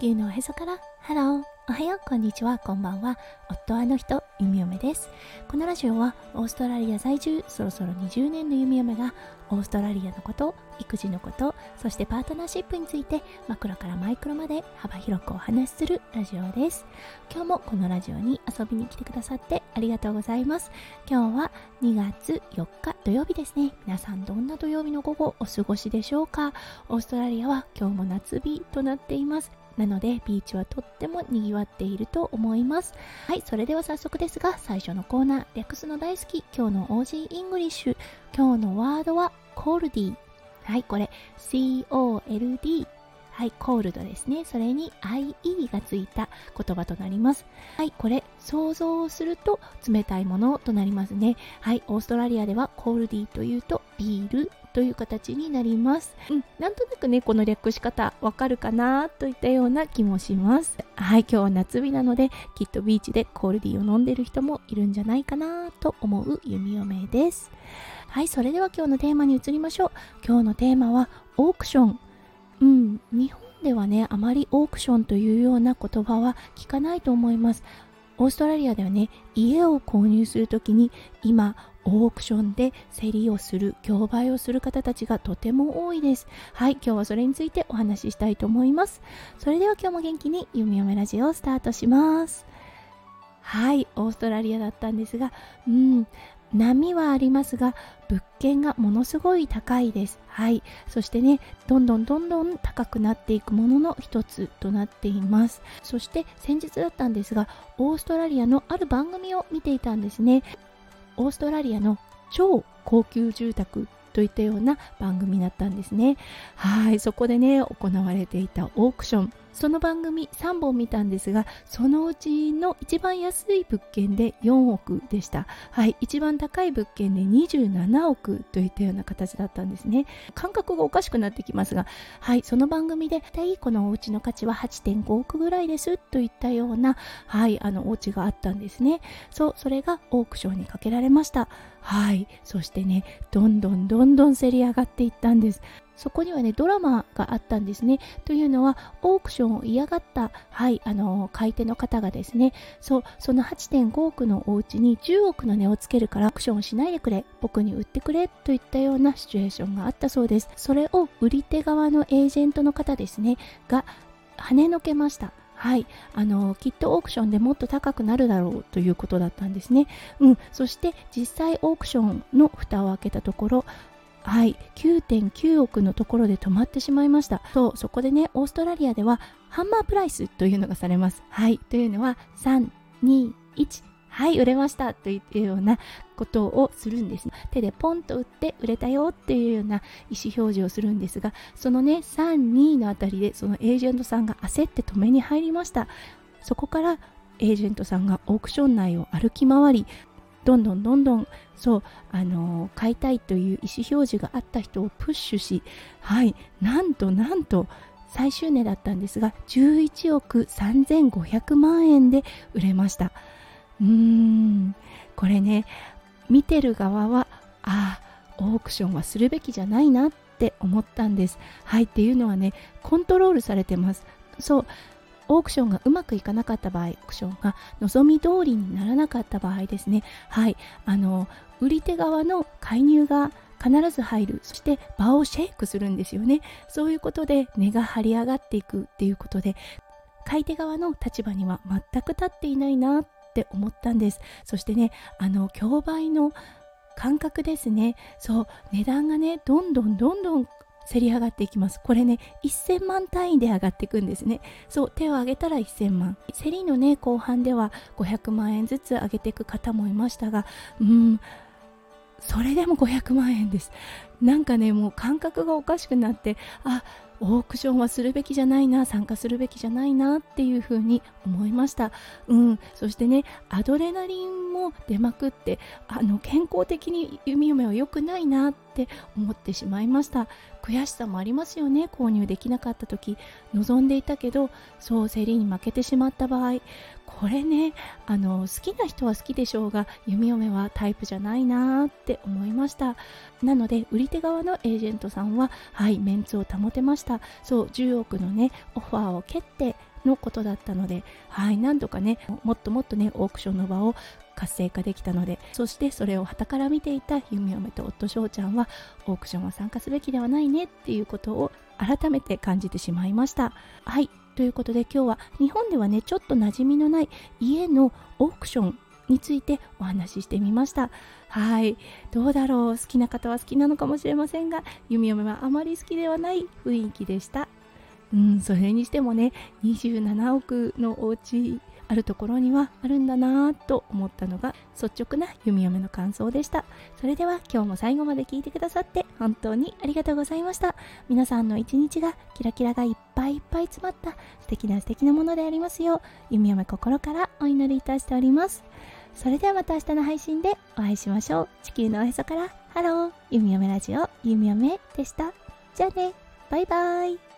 球のおへそからハロー。おはようこんにちはこんばんは。夫あの人弓嫁です。このラジオはオーストラリア在住そろそろ20年の弓嫁がオーストラリアのこと育児のことそしてパートナーシップについてマクロからマイクロまで幅広くお話しするラジオです。今日もこのラジオに遊びに来てくださってありがとうございます。今日は2月4日土曜日ですね。皆さんどんな土曜日の午後お過ごしでしょうか。オーストラリアは今日も夏日となっています。なのでビーチはとっても賑わっていると思いますはいそれでは早速ですが最初のコーナー略すの大好き今日の Aussie English 今日のワードは coldie はいこれ COLD はい、 cold ですね。それに IE がついた言葉となります。はい、これ、想像をすると冷たいものとなりますね。はい、オーストラリアでは coldie というとビールという形になります。うん、なんとなくね、この略し方わかるかなといったような気もします。はい、今日は夏日なので、きっとビーチで coldie を飲んでる人もいるんじゃないかなと思う弓嫁です。はい、それでは今日のテーマに移りましょう。今日のテーマはオークション。うん、日本ではね、あまりオークションというような言葉は聞かないと思います。オーストラリアではね、家を購入するときに今、オークションで競りをする、競売をする方たちがとても多いです。はい、今日はそれについてお話ししたいと思います。それでは今日も元気に弓嫁ラジオをスタートします。はい、オーストラリアだったんですが、うん、波はありますが物件がものすごい高いですはいそしてねどんどんどんどん高くなっていくものの一つとなっていますそして先日だったんですがオーストラリアのある番組を見ていたんですねオーストラリアの超高級住宅といったような番組だったんですね。はいそこでね行われていたオークション。その番組3本見たんですがそのうちの一番安い物件で4億でした。はい一番高い物件で27億といったような形だったんですね。感覚がおかしくなってきますがはいその番組で大体このお家の価値は8.5億ぐらいですといったようなはいあのお家があったんですね。そうそれがオークションにかけられました。はいそしてねどんどんどんどんせり上がっていったんです。そこにはねドラマがあったんですね。というのはオークションを嫌がったはいあの買い手の方がですねそうその8.5億のお家に10億の値をつけるからアクションをしないでくれ僕に売ってくれといったようなシチュエーションがあったそうです。それを売り手側のエージェントの方ですねが跳ねのけました。はい、あのきっとオークションでもっと高くなるだろうということだったんですね。うん、そして実際オークションの蓋を開けたところはい、9.9億のところで止まってしまいました。そう、そこでね、オーストラリアではハンマープライスというのがされます。はい、というのは3、2、1、はい、売れましたというようなことをするんです。手でポンと打って売れたよっていうような意思表示をするんですが、そのね、3、2のあたりでそのエージェントさんが焦って止めに入りました。そこからエージェントさんがオークション内を歩き回りどんどんどんどんそうあの買いたいという意思表示があった人をプッシュしはいなんとなんと最終値だったんですが11億3500万円で売れました。うーん。これね見てる側はああオークションはするべきじゃないなって思ったんです。はいっていうのはねコントロールされてます。そうオークションがうまくいかなかった場合、オークションが望み通りにならなかった場合ですね、はい、あの、売り手側の介入が必ず入る。そして場をシェイクするんですよね。そういうことで値が張り上がっていくっていうことで、買い手側の立場には全く立っていないなって思ったんです。そしてね、あの、競売の感覚ですね。そう、値段がね、どんどんどんどんせり上がっていきます。これね、1000万単位で上がっていくんですね。そう、手を挙げたら1000万。競りのね、後半では500万円ずつ上げていく方もいましたが、うん、それでも500万円です。なんかね、もう感覚がおかしくなって、あ、オークションはするべきじゃないな参加するべきじゃないなっていうふうに思いましたうんそしてねアドレナリンも出まくってあの健康的に弓嫁は良くないなって思ってしまいました悔しさもありますよね。購入できなかった時望んでいたけどそう競りに負けてしまった場合。これねあの好きな人は好きでしょうが弓嫁はタイプじゃないなーって思いました。なので売り手側のエージェントさんははいメンツを保てました。そう10億のねオファーを蹴ってのことだったのではいなんとかねもっともっとねオークションの場を活性化できたのでそしてそれを傍から見ていた弓嫁と夫翔ちゃんはオークションは参加すべきではないねっていうことを改めて感じてしまいました。はいということで今日は日本ではねちょっと馴染みのない家のオークションについてお話ししてみました。はいどうだろう？好きな方は好きなのかもしれませんが弓嫁はあまり好きではない雰囲気でした。うんそれにしてもね27億のお家あるところにはあるんだなぁと思ったのが率直な弓嫁の感想でした。それでは今日も最後まで聞いてくださって本当にありがとうございました。皆さんの一日がキラキラがいっぱいいっぱい詰まった素敵な素敵なものでありますよう弓嫁心からお祈りいたしております。それではまた明日の配信でお会いしましょう。地球のおへそから。ハロー。弓嫁ラジオ。弓嫁でした。じゃあね。バイバイ。